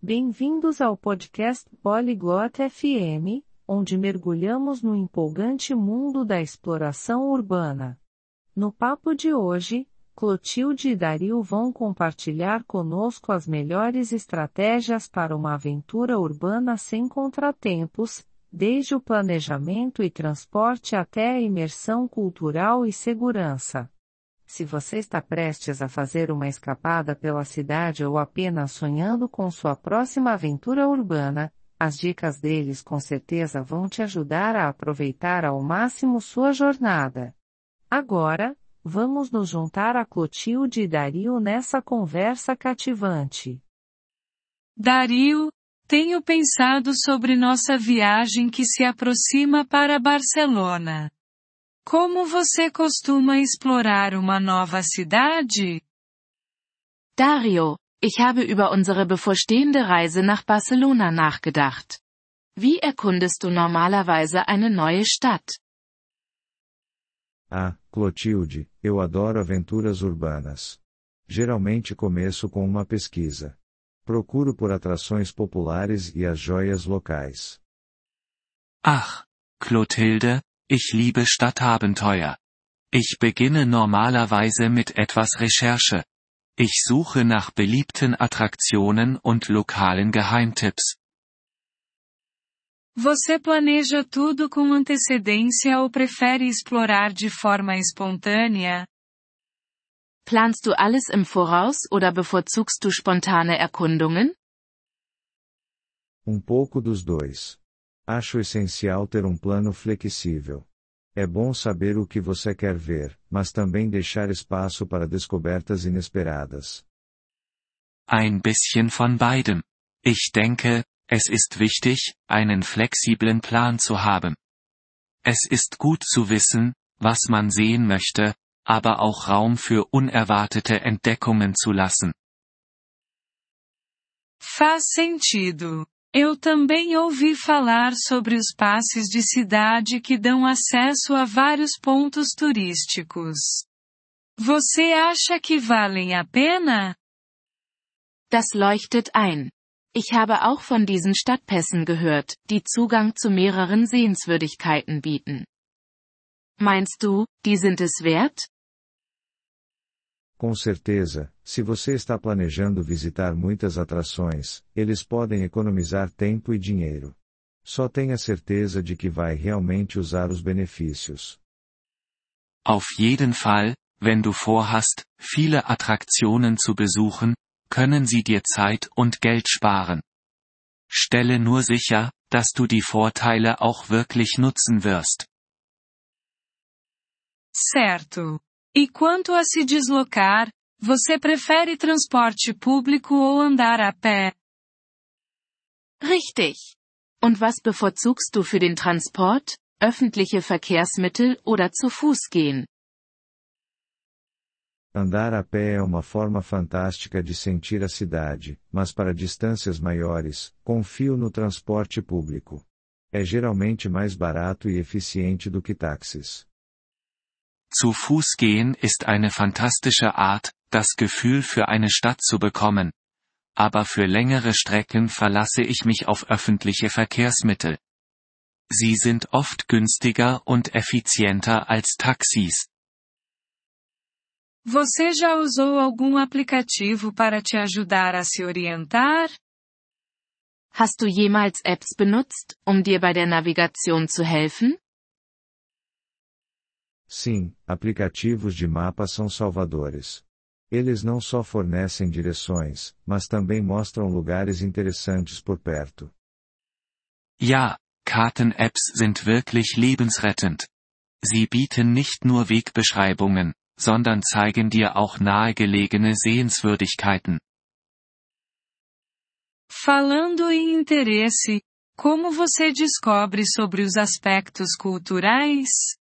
Bem-vindos ao podcast Polyglot FM, onde mergulhamos no empolgante mundo da exploração urbana. No papo de hoje, Clotilde e Dario vão compartilhar conosco as melhores estratégias para uma aventura urbana sem contratempos, desde o planejamento e transporte até a imersão cultural e segurança. Se você está prestes a fazer uma escapada pela cidade ou apenas sonhando com sua próxima aventura urbana, as dicas deles com certeza vão te ajudar a aproveitar ao máximo sua jornada. Agora, vamos nos juntar a Clotilde e Dario nessa conversa cativante. Dario, tenho pensado sobre nossa viagem que se aproxima para Barcelona. Como você costuma explorar uma nova cidade? Dario, ich habe über unsere bevorstehende Reise nach Barcelona nachgedacht. Wie erkundest du normalerweise eine neue Stadt? Ah, Clotilde, eu adoro aventuras urbanas. Geralmente começo com uma pesquisa. Procuro por atrações populares e as joias locais. Ach, Clotilde, Ich liebe Stadtabenteuer. Ich beginne normalerweise mit etwas Recherche. Ich suche nach beliebten Attraktionen und lokalen Geheimtipps. Você planeja tudo com antecedência ou prefere explorar de forma espontânea? Planst du alles im Voraus oder bevorzugst du spontane Erkundungen? Um pouco dos dois. Acho essencial ter um plano flexível. É bom saber o que você quer ver, mas também deixar espaço para descobertas inesperadas. Ein bisschen von beidem. Ich denke, es ist wichtig, einen flexiblen Plan zu haben. Es ist gut zu wissen, was man sehen möchte, aber auch Raum für unerwartete Entdeckungen zu lassen. Faz sentido. Eu também ouvi falar sobre os passes de cidade que dão acesso a vários pontos turísticos. Você acha que valem a pena? Das leuchtet ein. Ich habe auch von diesen Stadtpässen gehört, die Zugang zu mehreren Sehenswürdigkeiten bieten. Meinst du, die sind es wert? Com certeza, se você está planejando visitar muitas atrações, eles podem economizar tempo e dinheiro. Só tenha certeza de que vai realmente usar os benefícios. Auf jeden Fall, wenn du vorhast, viele Attraktionen zu besuchen, können sie dir Zeit und Geld sparen. Stelle nur sicher, dass du die Vorteile auch wirklich nutzen wirst. Certo. E quanto a se deslocar, você prefere transporte público ou andar a pé? Richtig. Und was bevorzugst du für den Transport, öffentliche Verkehrsmittel oder zu Fuß gehen? Andar a pé é uma forma fantástica de sentir a cidade, mas para distâncias maiores, confio no transporte público. É geralmente mais barato e eficiente do que táxis. Zu Fuß gehen ist eine fantastische Art, das Gefühl für eine Stadt zu bekommen. Aber für längere Strecken verlasse ich mich auf öffentliche Verkehrsmittel. Sie sind oft günstiger und effizienter als Taxis. Você já usou algum aplicativo para te ajudar a se orientar? Hast du jemals Apps benutzt, um dir bei der Navigation zu helfen? Sim, aplicativos de mapas são salvadores. Eles não só fornecem direções, mas também mostram lugares interessantes por perto. Ja, Karten-Apps sind wirklich lebensrettend. Sie bieten nicht nur Wegbeschreibungen, sondern zeigen dir auch nahegelegene Sehenswürdigkeiten. Falando em interesse, como você descobre sobre os aspectos culturais?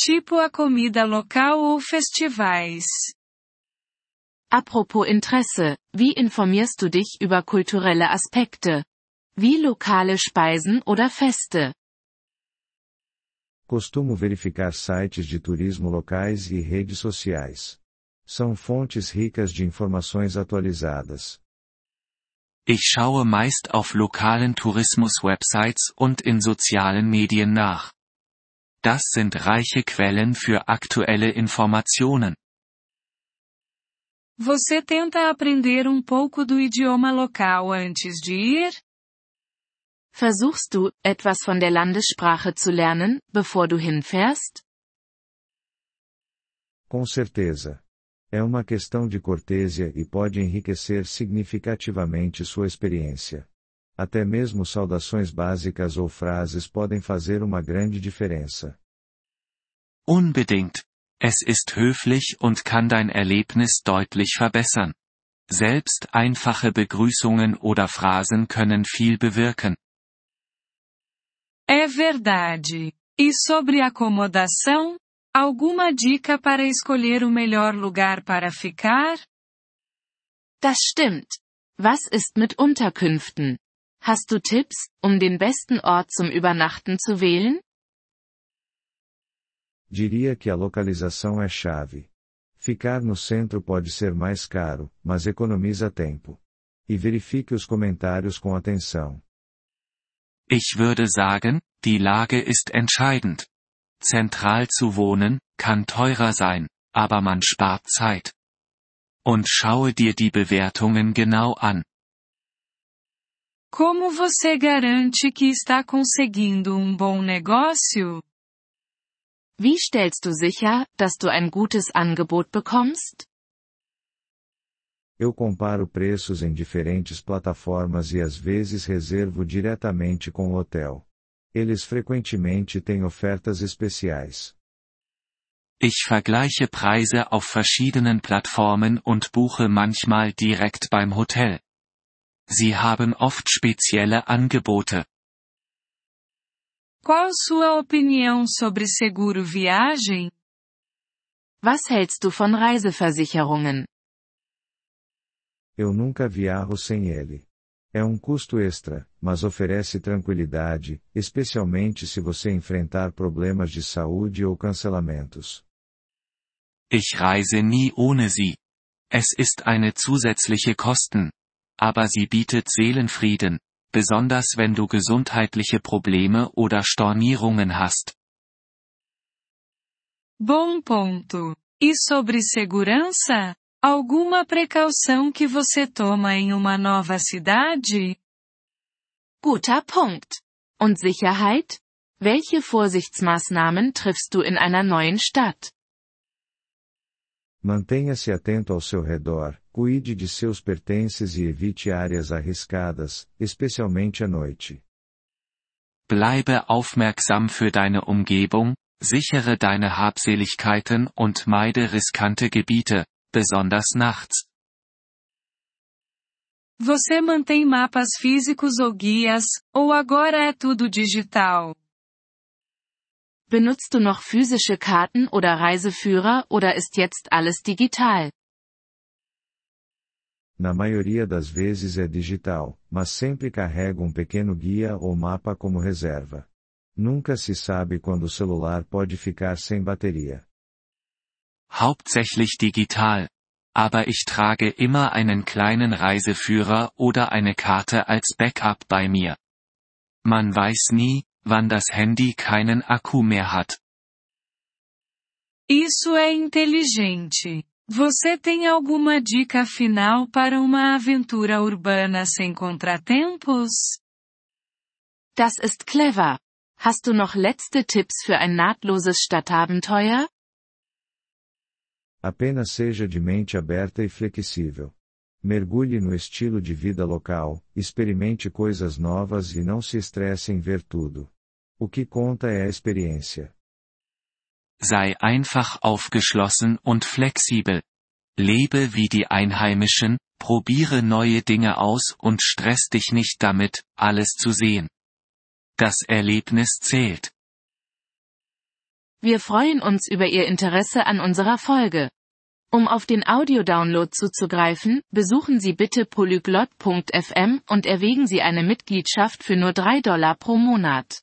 Tipo a comida local ou festivais. Apropos Interesse, wie informierst du dich über kulturelle Aspekte? Wie lokale Speisen oder Feste? Costumo verificar sites de turismo locais e redes sociais. São fontes ricas de informações atualizadas. Ich schaue meist auf lokalen Tourismus-Websites und in sozialen Medien nach. Das sind reiche Quellen für aktuelle Informationen. Você tenta aprender um pouco do idioma local antes de ir? Versuchst du, etwas von der Landessprache zu lernen, bevor du hinfährst? Com certeza. É uma questão de cortesia e pode enriquecer significativamente sua experiência. Até mesmo saudações básicas ou frases podem fazer uma grande diferença. Unbedingt. Es ist höflich und kann dein Erlebnis deutlich verbessern. Selbst einfache Begrüßungen oder Phrasen können viel bewirken. É verdade. E sobre acomodação? Alguma dica para escolher o melhor lugar para ficar? Das stimmt. Was ist mit Unterkünften? Hast du Tipps, um den besten Ort zum Übernachten zu wählen? Diria que a localização é chave. Ficar no centro pode ser mais caro, mas economiza tempo. E verifique os comentários com atenção. Ich würde sagen, die Lage ist entscheidend. Zentral zu wohnen, kann teurer sein, aber man spart Zeit. Und schaue dir die Bewertungen genau an. Como você garante que está conseguindo um bom negócio? Wie stellst du sicher, dass du ein gutes Angebot bekommst? Eu comparo preços em diferentes plataformas e às vezes reservo diretamente com o hotel. Eles frequentemente têm ofertas especiais. Ich vergleiche Preise auf verschiedenen Plattformen und buche manchmal direkt beim Hotel. Sie haben oft spezielle Angebote. Qual sua opinião sobre seguro viagem? Was hältst du von Reiseversicherungen? Eu nunca viajo sem ele. É um custo extra, mas oferece tranquilidade, especialmente se você enfrentar problemas de saúde ou cancelamentos. Ich reise nie ohne sie. Es ist eine zusätzliche Kosten. Aber sie bietet Seelenfrieden, besonders wenn du gesundheitliche Probleme oder Stornierungen hast. Bom ponto. E sobre segurança? Alguma precaução que você toma em uma nova cidade? Guter Punkt. Und Sicherheit? Welche Vorsichtsmaßnahmen triffst du in einer neuen Stadt? Mantenha-se atento ao seu redor, cuide de seus pertences e evite áreas arriscadas, especialmente à noite. Bleibe aufmerksam für deine Umgebung, sichere deine Habseligkeiten und meide riskante Gebiete, besonders nachts. Você mantém mapas físicos ou guias, ou agora é tudo digital? Benutzt du noch physische Karten oder Reiseführer oder ist jetzt alles digital? Na maioria das vezes é digital, mas sempre carrego um pequeno guia ou mapa como reserva. Nunca se sabe quando o celular pode ficar sem bateria. Hauptsächlich digital. Aber ich trage immer einen kleinen Reiseführer oder eine Karte als Backup bei mir. Man weiß nie, wann das Handy keinen Akku mehr hat. Isso é inteligente. Você tem alguma dica final para uma aventura urbana sem contratempos? Das ist clever. Hast du noch letzte Tipps für ein nahtloses Stadtabenteuer? Apenas seja de mente aberta e flexível. Mergulhe no estilo de vida local, experimente coisas novas e não se estresse em ver tudo. O que conta é a experiência. Sei einfach aufgeschlossen und flexibel. Lebe wie die Einheimischen, probiere neue Dinge aus und stress dich nicht damit, alles zu sehen. Das Erlebnis zählt. Wir freuen uns über Ihr Interesse an unserer Folge. Um auf den Audiodownload zuzugreifen, besuchen Sie bitte polyglot.fm und erwägen Sie eine Mitgliedschaft für nur 3 Dollar pro Monat.